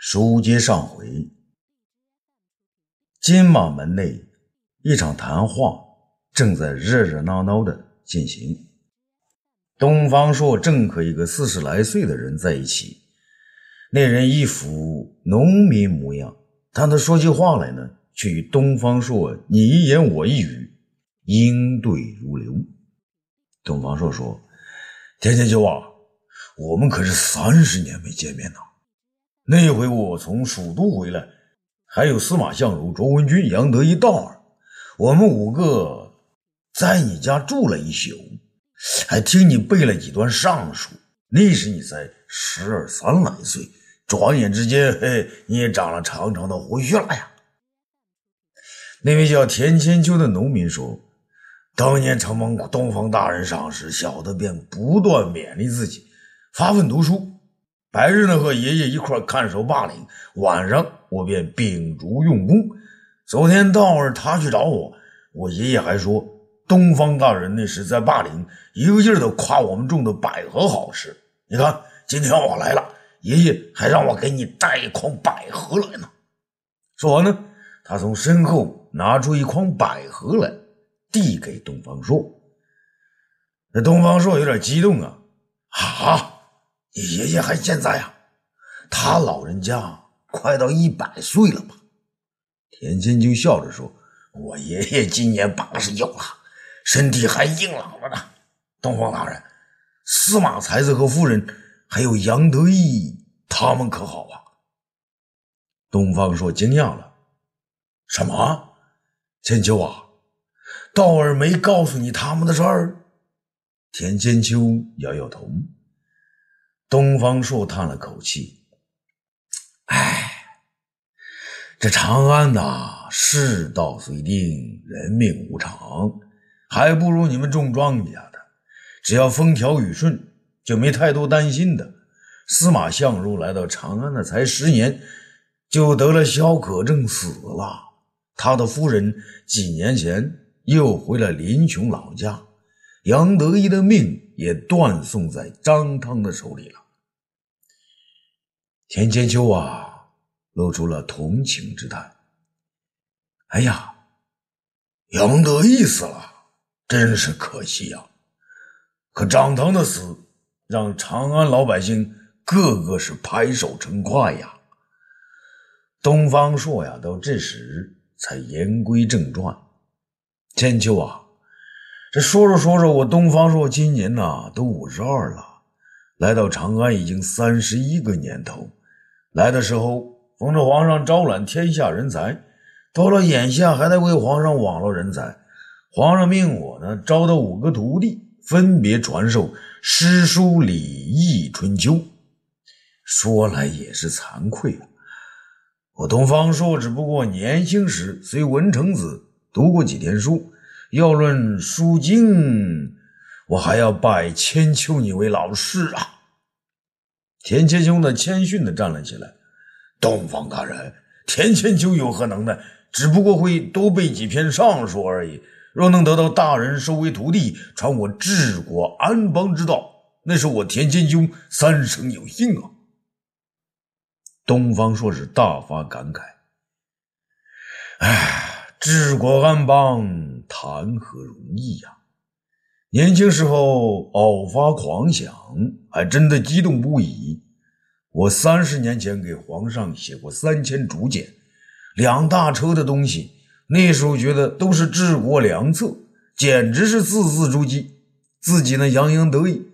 书接上回，金马门内一场谈话正在热热闹闹的进行。东方朔正和一个四十来岁的人在一起，那人一副农民模样，但他说起话来呢，却与东方朔你一言我一语，应对如流。东方朔说：“田千秋啊，我们可是三十年没见面了。那回我从蜀都回来，还有司马相如、卓文君、杨德一、道儿，我们五个在你家住了一宿。”还听你背了几段尚书，那时你才十二三来岁，转眼之间，嘿，你也长了长长的胡须了呀。那位叫田千秋的农民说：“当年承蒙东方大人赏识，小的便不断勉励自己，发奋读书。白日呢和爷爷一块看守霸陵，晚上我便秉烛用功。昨天道儿他去找我，我爷爷还说。”东方大人那时在霸陵，一个劲儿的夸我们种的百合好吃。你看，今天我来了，爷爷还让我给你带一筐百合来呢。说完呢，他从身后拿出一筐百合来，递给东方朔。那东方朔有点激动啊！啊，你爷爷还健在啊？他老人家快到一百岁了吧？田千秋笑着说：“我爷爷今年八十九了。”身体还硬朗着呢，东方大人，司马才子和夫人，还有杨得意，他们可好啊？东方朔惊讶了，什么？千秋啊，道儿没告诉你他们的事儿？田千秋摇摇头。东方朔叹了口气，唉，这长安呐，世道虽定，人命无常。还不如你们种庄稼的，只要风调雨顺，就没太多担心的。司马相如来到长安的才十年，就得了消渴症死了。他的夫人几年前又回了林琼老家，杨得意的命也断送在张汤的手里了。田千秋啊，露出了同情之态。哎呀，杨得意死了。真是可惜呀！可张腾的死让长安老百姓个个是拍手称快呀。东方朔呀，到这时才言归正传：“千秋啊，这说着说着，我东方朔今年呐都五十二了，来到长安已经三十一个年头。来的时候奉着皇上招揽天下人才，到了眼下还在为皇上网罗人才。”皇上命我呢，招到五个徒弟，分别传授诗书礼义春秋。说来也是惭愧啊，我东方朔只不过年轻时虽文成子，读过几天书。要论书经，我还要拜千秋你为老师啊。田千秋呢，谦逊的站了起来。东方大人，田千秋有何能耐？只不过会多背几篇尚书而已。若能得到大人收为徒弟，传我治国安邦之道，那是我田千秋三生有幸啊！东方朔是大发感慨：“哎，治国安邦谈何容易呀！年轻时候偶发狂想，还真的激动不已。我三十年前给皇上写过三千竹简，两大车的东西。”那时候觉得都是治国良策，简直是字字珠玑，自己呢洋洋得意。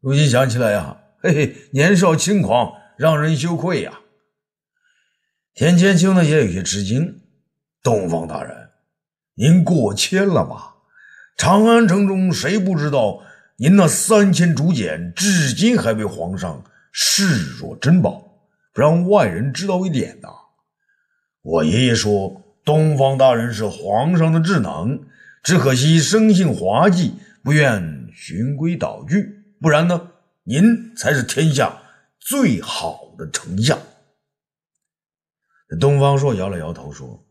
如今想起来呀，嘿嘿，年少轻狂，让人羞愧呀。田千秋呢也有些吃惊。东方大人，您过谦了吧？长安城中谁不知道您那三千竹简，至今还被皇上视若珍宝，不让外人知道一点呐。我爷爷说。东方大人是皇上的智囊，只可惜生性滑稽，不愿循规蹈矩。不然呢，您才是天下最好的丞相。东方朔摇了摇头说：“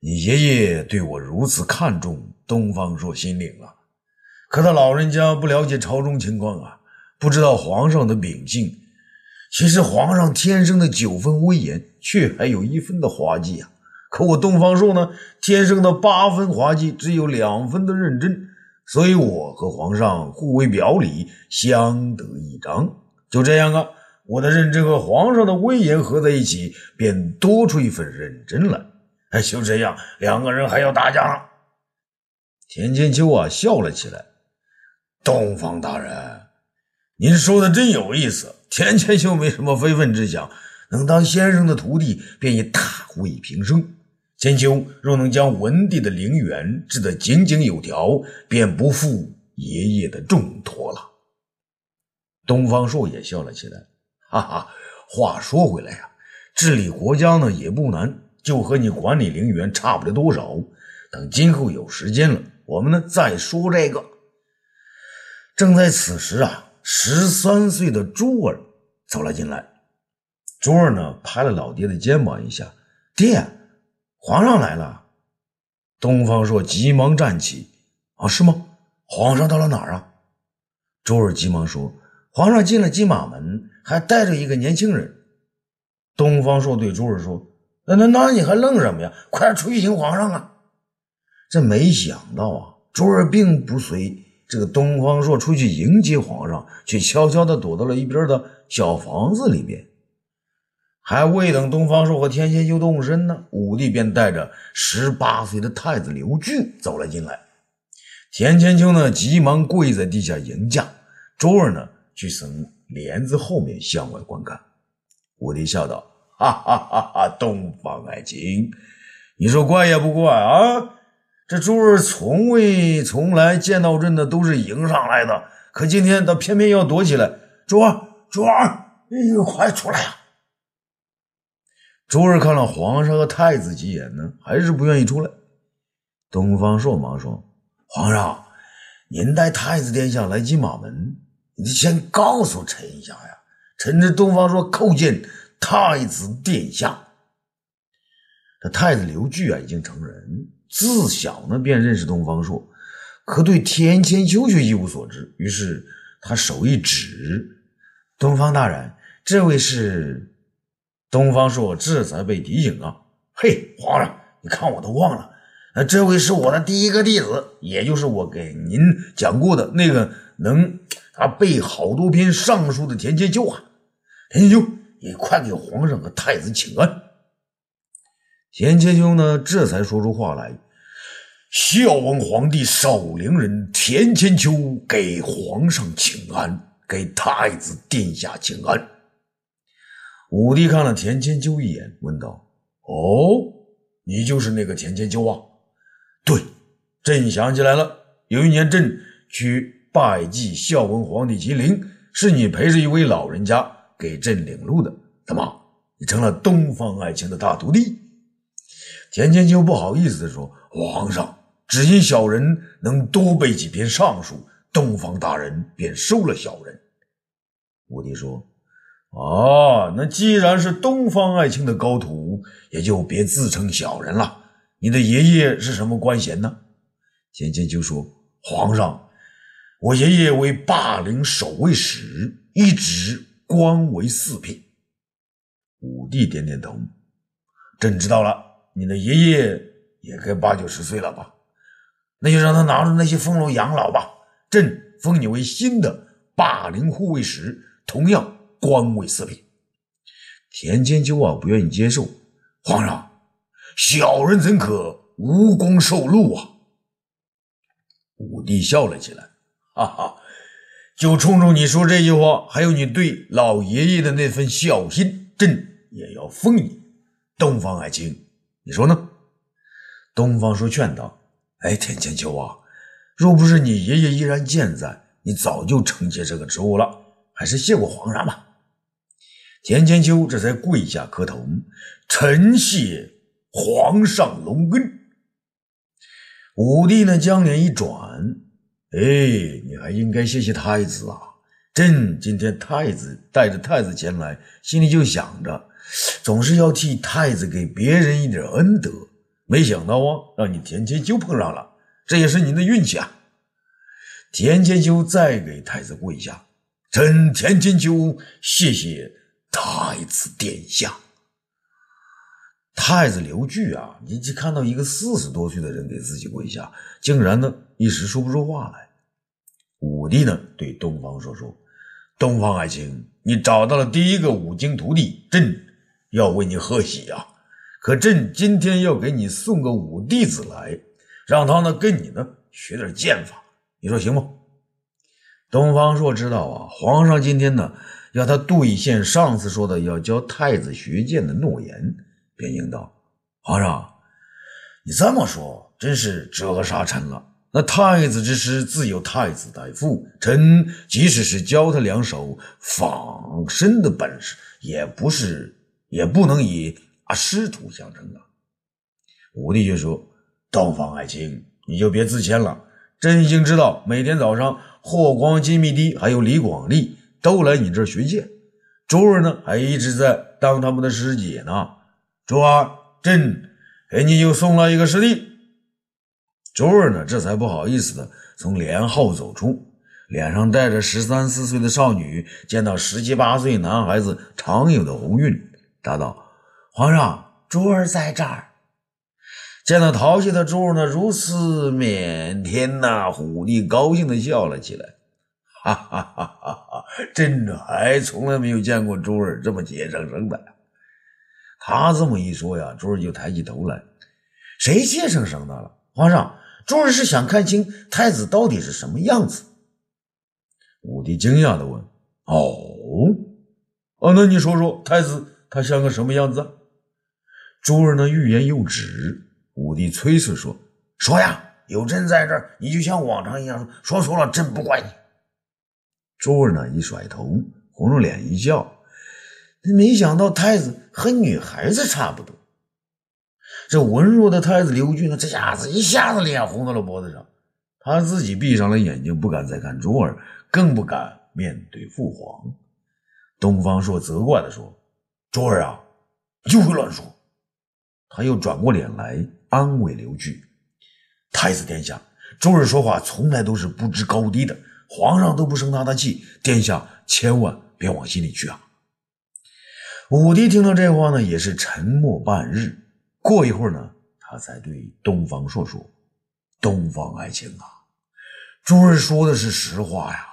你爷爷对我如此看重，东方朔心领了。可他老人家不了解朝中情况啊，不知道皇上的秉性。其实皇上天生的九分威严，却还有一分的滑稽啊。可我东方朔呢，天生的八分滑稽，只有两分的认真。所以我和皇上互为表里，相得益彰。就这样啊，我的认真和皇上的威严合在一起，便多出一份认真来。哎，就这样，两个人还要打架了。田千秋啊，笑了起来。东方大人，您说的真有意思。田千秋没什么非分之想，能当先生的徒弟，便已大位平生。千秋若能将文帝的陵园治得井井有条，便不负爷爷的重托了。东方朔也笑了起来，哈哈。话说回来呀，治理国家呢也不难，就和你管理陵园差不了多少。等今后有时间了，我们呢再说这个。正在此时啊，十三岁的珠儿走了进来。珠儿呢拍了老爹的肩膀一下，爹。皇上来了，东方朔急忙站起。啊，是吗？皇上到了哪儿啊？珠儿急忙说：“皇上进了金马门，还带着一个年轻人。”东方朔对珠儿说：“那那那你还愣什么呀？快出去迎皇上啊！”这没想到啊，珠儿并不随这个东方朔出去迎接皇上，却悄悄地躲到了一边的小房子里边。还未等东方朔和天仙就动身呢，武帝便带着十八岁的太子刘据走了进来。田千秋呢，急忙跪在地下迎驾；周儿呢，去从帘子后面向外观看。武帝笑道：“哈哈哈哈！东方爱卿，你说怪也不怪啊？这周儿从未从来见到朕的都是迎上来的，可今天他偏偏要躲起来。周儿，周儿，哎呦，快出来呀！”周儿看了皇上和太子几眼呢，还是不愿意出来。东方朔忙说：“皇上，您带太子殿下来金马门，你先告诉臣一下呀。臣这东方朔叩见太子殿下。”这太子刘据啊，已经成人，自小呢便认识东方朔，可对田千秋却一无所知。于是他手一指：“东方大人，这位是。”东方朔这才被提醒啊！嘿，皇上，你看我都忘了，那这位是我的第一个弟子，也就是我给您讲过的那个能啊背好多篇尚书的田千秋啊。田千秋，你快给皇上和太子请安。田千秋呢，这才说出话来：孝文皇帝守陵人田千秋给皇上请安，给太子殿下请安。武帝看了田千秋一眼，问道：“哦，你就是那个田千秋啊？”“对，朕想起来了。有一年，朕去拜祭孝文皇帝麒麟，是你陪着一位老人家给朕领路的。怎么，你成了东方爱卿的大徒弟？”田千秋不好意思地说：“皇上，只因小人能多背几篇尚书，东方大人便收了小人。”武帝说。哦，那既然是东方爱卿的高徒，也就别自称小人了。你的爷爷是什么官衔呢？田千秋说：“皇上，我爷爷为霸陵守卫使，一直官为四品。”武帝点点头：“朕知道了，你的爷爷也该八九十岁了吧？那就让他拿着那些俸禄养老吧。朕封你为新的霸陵护卫使，同样。”官位四品，田千秋啊不愿意接受。皇上，小人怎可无功受禄啊？武帝笑了起来，哈哈，就冲冲你说这句话，还有你对老爷爷的那份孝心，朕也要封你东方爱卿，你说呢？东方说劝道：“哎，田千秋啊，若不是你爷爷依然健在，你早就承接这个职务了，还是谢过皇上吧。”田千秋这才跪下磕头，臣谢皇上隆恩。武帝呢，将脸一转，哎，你还应该谢谢太子啊！朕今天太子带着太子前来，心里就想着，总是要替太子给别人一点恩德。没想到啊，让你田千秋碰上了，这也是您的运气啊！田千秋再给太子跪下，臣田千秋谢谢。太子殿下。太子刘据啊，你只看到一个四十多岁的人给自己跪下，竟然呢一时说不出话来。武帝呢对东方说说：“东方爱卿，你找到了第一个五经徒弟，朕要为你贺喜啊！可朕今天要给你送个五弟子来，让他呢跟你呢学点剑法，你说行不？”东方朔知道啊，皇上今天呢要他兑现上次说的要教太子学剑的诺言。便应道：“皇上，你这么说真是折杀臣了。那太子之师自有太子代父，臣即使是教他两手仿身的本事，也不是，也不能以啊师徒相称啊。”武帝却说：“东方爱卿，你就别自谦了。朕已经知道，每天早上霍光、金密帝还有李广利都来你这儿学剑，周儿呢还一直在当他们的师姐呢。”周儿，朕给你又送了一个师弟。周儿呢，这才不好意思的从帘后走出，脸上带着十三四岁的少女见到十七八岁男孩子常有的红晕，答道：“皇上，珠儿在这儿。”见到淘气的珠儿呢，如此腼腆呐，虎帝高兴的笑了起来，哈哈哈哈哈！朕还从来没有见过珠儿这么怯生生的。他这么一说呀，珠儿就抬起头来。谁怯生生的了？皇上，珠儿是想看清太子到底是什么样子。武帝惊讶的问：“哦，哦，那你说说，太子他像个什么样子？”珠儿呢，欲言又止。武帝催促说：“说呀，有朕在这儿，你就像往常一样说。说错了，朕不怪你。”珠儿呢，一甩头，红着脸一笑。没想到太子和女孩子差不多。这文弱的太子刘据呢，这下子一下子脸红到了脖子上，他自己闭上了眼睛，不敢再看珠儿，更不敢面对父皇。东方朔责怪的说：“珠儿啊，又会乱说。”他又转过脸来安慰刘据：“太子殿下，周儿说话从来都是不知高低的，皇上都不生他的气，殿下千万别往心里去啊。”武帝听到这话呢，也是沉默半日。过一会儿呢，他才对东方朔说：“东方爱卿啊，周儿说的是实话呀。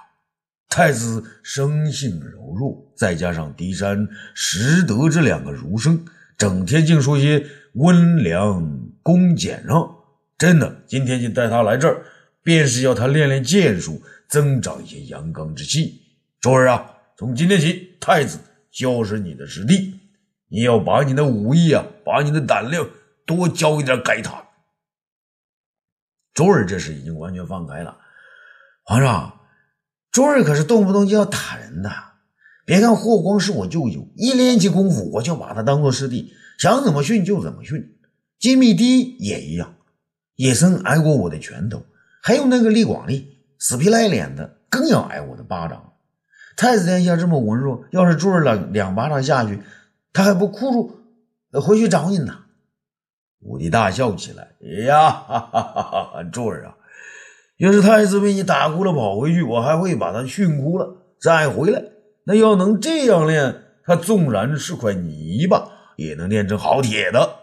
太子生性柔弱，再加上狄山、石德这两个儒生，整天净说些温良恭俭让。真的，今天就带他来这儿，便是要他练练剑术，增长一些阳刚之气。珠儿啊，从今天起，太子。”就是你的师弟，你要把你的武艺啊，把你的胆量多教一点给他。周儿这时已经完全放开了。皇上，周儿可是动不动就要打人的。别看霍光是我舅舅，一练起功夫，我就把他当做师弟，想怎么训就怎么训。金密帝也一样，也曾挨过我的拳头。还有那个李广利，死皮赖脸的，更要挨我的巴掌。太子殿下这么文弱，要是珠儿两两巴掌下去，他还不哭住回去找你呢？武帝大笑起来：“呀，哈哈哈哈珠儿啊，要是太子被你打哭了跑回去，我还会把他训哭了再回来。那要能这样练，他纵然是块泥巴，也能练成好铁的。”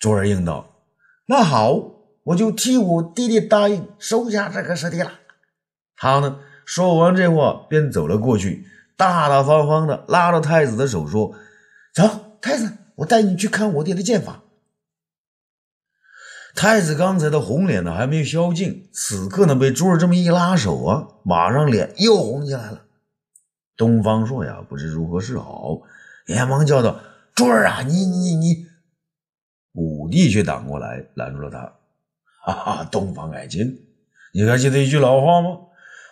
珠儿应道：“那好，我就替我弟弟答应收下这个师弟了。”他呢？说完这话，便走了过去，大大方方的拉着太子的手说：“走，太子，我带你去看我爹的剑法。”太子刚才的红脸呢，还没有消尽，此刻呢，被珠儿这么一拉手啊，马上脸又红起来了。东方朔呀，不知如何是好，连忙叫道：“珠儿啊，你你你！”武帝却挡过来，拦住了他：“哈哈，东方爱卿，你还记得一句老话吗？”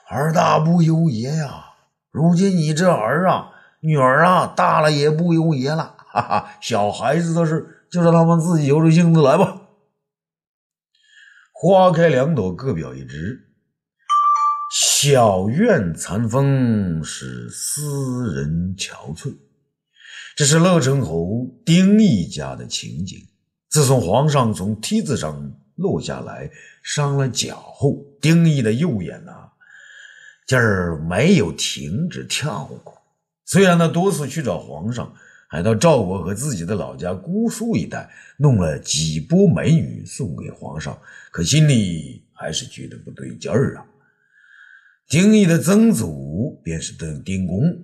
儿大不由爷呀！如今你这儿啊、女儿啊，大了也不由爷了。哈哈，小孩子的事就让他们自己由着性子来吧。花开两朵，各表一枝。小院残风使斯人憔悴。这是乐成侯丁义家的情景。自从皇上从梯子上落下来，伤了脚后，丁义的右眼呐。今儿没有停止跳过，虽然他多次去找皇上，还到赵国和自己的老家姑苏一带弄了几波美女送给皇上，可心里还是觉得不对劲儿啊。丁义的曾祖便是邓丁公，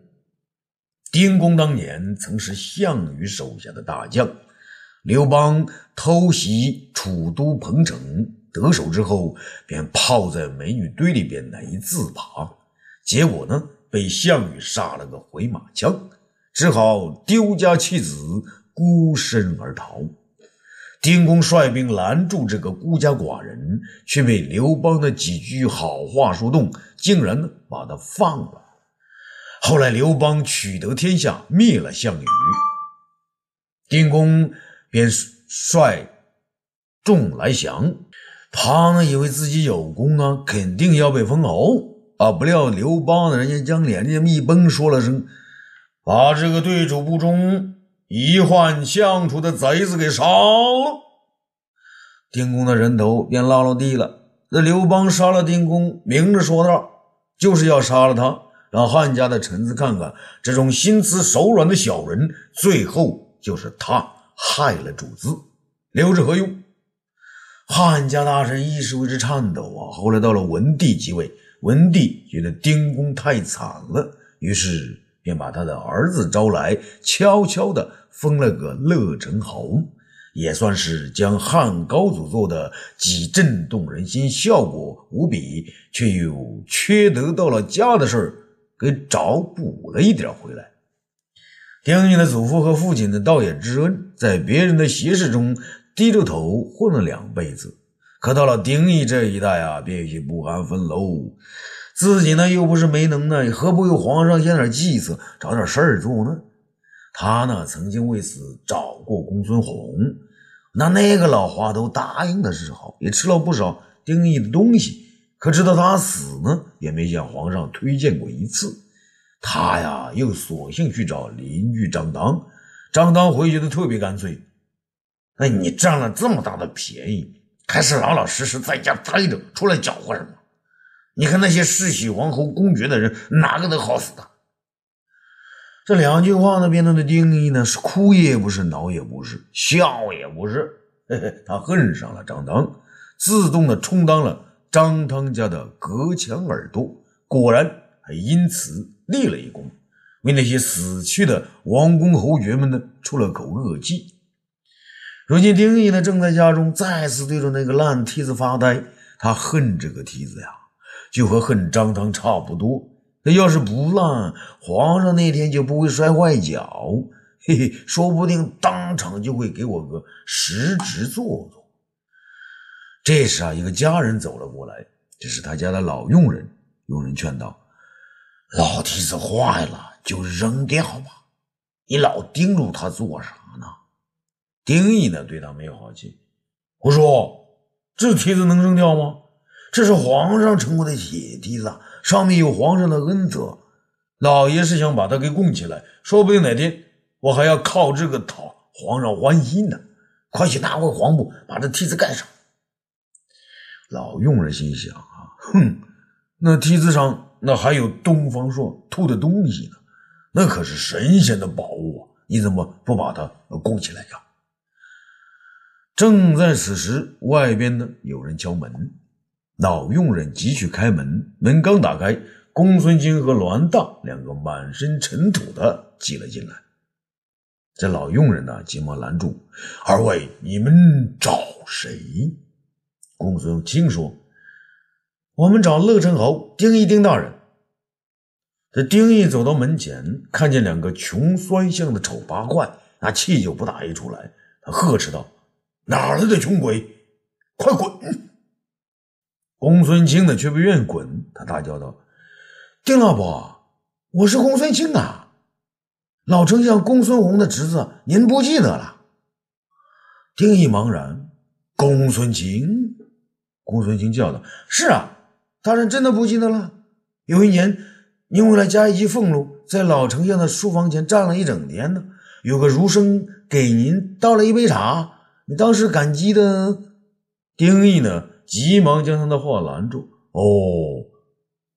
丁公当年曾是项羽手下的大将。刘邦偷袭楚都彭城，得手之后，便泡在美女堆里边难以自拔，结果呢？被项羽杀了个回马枪，只好丢家弃子，孤身而逃。丁公率兵拦住这个孤家寡人，却被刘邦的几句好话说动，竟然把他放了。后来刘邦取得天下，灭了项羽，丁公便率众来降。他呢以为自己有功啊，肯定要被封侯。啊！不料刘邦的人家将脸这么一绷，说了声：“把这个对主不忠、遗患相处的贼子给杀了。”丁公的人头便落了地了。那刘邦杀了丁公，明着说道，就是要杀了他，让汉家的臣子看看，这种心慈手软的小人，最后就是他害了主子，留着何用？汉家大臣一时为之颤抖啊！后来到了文帝即位。文帝觉得丁公太惨了，于是便把他的儿子招来，悄悄地封了个乐成侯，也算是将汉高祖做的既震动人心、效果无比，却又缺德到了家的事，给找补了一点回来。丁义的祖父和父亲的倒也知恩，在别人的斜视中低着头混了两辈子。可到了丁义这一代啊，便有些不安分喽。自己呢又不是没能耐，何不为皇上献点计策，找点事儿做呢？他呢曾经为此找过公孙弘，那那个老花头答应的时候，也吃了不少丁义的东西。可直到他死呢，也没向皇上推荐过一次。他呀，又索性去找邻居张当，张当回绝的特别干脆。哎，你占了这么大的便宜！还是老老实实在家待着，出来搅和什么？你看那些世袭王侯公爵的人，哪个能好死的？这两句话呢，变成的丁义呢，是哭也不是，恼也不是，笑也不是，嘿嘿，他恨上了张汤，自动的充当了张汤家的隔墙耳朵，果然还因此立了一功，为那些死去的王公侯爵们呢，出了口恶气。如今丁义呢，正在家中再次对着那个烂梯子发呆。他恨这个梯子呀，就和恨张汤差不多。那要是不烂，皇上那天就不会摔坏脚，嘿嘿，说不定当场就会给我个实职做做。这时啊，一个家人走了过来，这是他家的老佣人。佣人劝道：“老梯子坏了，就扔掉吧，你老盯住它做啥呢？”丁义呢，对他没有好气。胡说，这梯子能扔掉吗？这是皇上乘过的铁梯子，上面有皇上的恩泽。老爷是想把它给供起来，说不定哪天我还要靠这个讨皇上欢心呢。快去拿回黄布，把这梯子盖上。老佣人心想啊，哼，那梯子上那还有东方朔吐的东西呢，那可是神仙的宝物啊！你怎么不把它供起来呀？正在此时，外边呢有人敲门，老佣人急去开门。门刚打开，公孙卿和栾大两个满身尘土的挤了进来。这老佣人呢急忙拦住：“二位，你们找谁？”公孙卿说：“我们找乐成侯丁义丁大人。”这丁义走到门前，看见两个穷酸相的丑八怪，那气就不打一处来。他呵斥道。哪来的穷鬼，快滚！公孙清呢，却不愿意滚。他大叫道：“丁老伯，我是公孙清啊，老丞相公孙弘的侄子，您不记得了？”丁义茫然。公孙卿，公孙卿叫道：“是啊，大人真的不记得了。有一年，您为了加一级俸禄，在老丞相的书房前站了一整天呢。有个儒生给您倒了一杯茶。”你当时感激的丁义呢，急忙将他的话拦住。哦，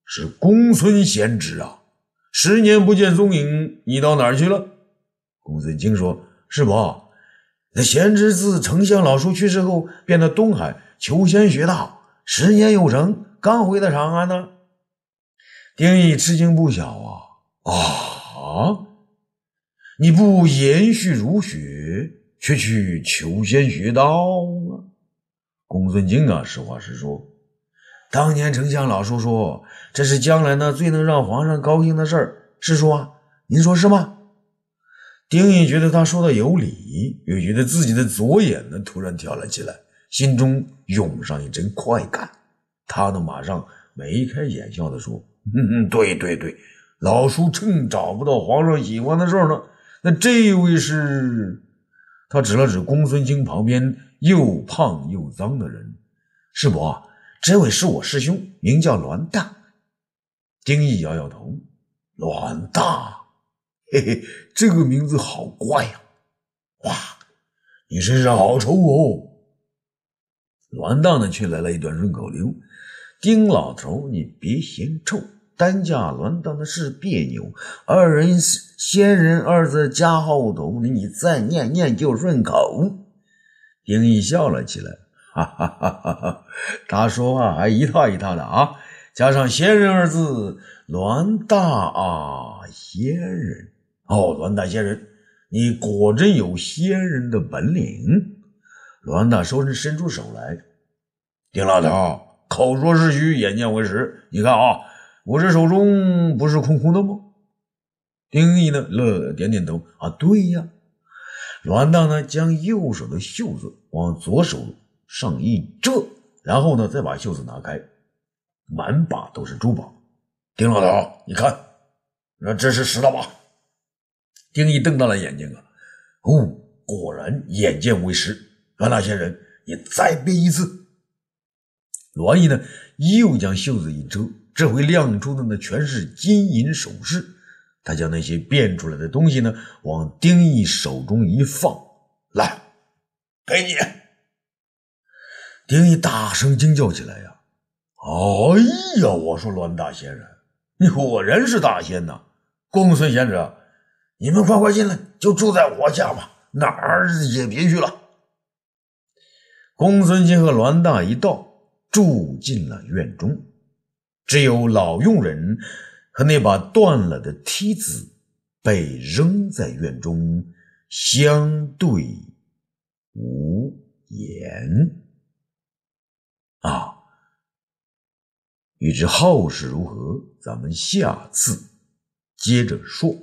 是公孙贤侄啊！十年不见踪影，你到哪儿去了？”公孙卿说：“师伯，那贤侄自丞相老叔去世后，便到东海求仙学道，十年有成，刚回到长安呢。”丁义吃惊不小啊！啊，你不延续儒学，却去求仙学道啊？公孙敬啊，实话实说，当年丞相老叔说，这是将来呢最能让皇上高兴的事儿。师叔啊，您说是吗？丁义觉得他说的有理，又觉得自己的左眼呢突然跳了起来，心中涌上一阵快感。他呢马上眉开眼笑的说：“嗯嗯，对对对，老叔正找不到皇上喜欢的事儿呢。那这位是？”他指了指公孙卿旁边又胖又脏的人，师伯，这位是我师兄，名叫栾大。丁义摇摇头，栾大，嘿嘿，这个名字好怪呀！哇，你身上好臭哦！栾大呢，却来了一段顺口溜：丁老头，你别嫌臭。单价乱当的是别扭，二人仙人二字加后头，你再念念就顺口。丁义笑了起来，哈哈哈哈哈！他说话还一套一套的啊，加上仙人二字，栾大啊，仙人哦，栾大仙人，你果真有仙人的本领。栾大收人伸出手来，丁老头，口说是虚，眼见为实，你看啊。我这手中不是空空的吗？丁义呢？乐点点头啊，对呀。栾大呢，将右手的袖子往左手上一遮，然后呢，再把袖子拿开，满把都是珠宝。丁老头，你看，那这是实的吧？丁义瞪大了眼睛啊，哦，果然眼见为实。栾大仙人，你再变一次。栾义呢，又将袖子一遮。这回亮出的呢，全是金银首饰。他将那些变出来的东西呢，往丁义手中一放，来，给你。丁义大声惊叫起来呀！哎呀，我说栾大仙人，你果然是大仙呐！公孙贤者，你们快快进来，就住在我家吧，哪儿也别去了。公孙卿和栾大一道，住进了院中。只有老佣人和那把断了的梯子被扔在院中，相对无言。啊，欲知后事如何，咱们下次接着说。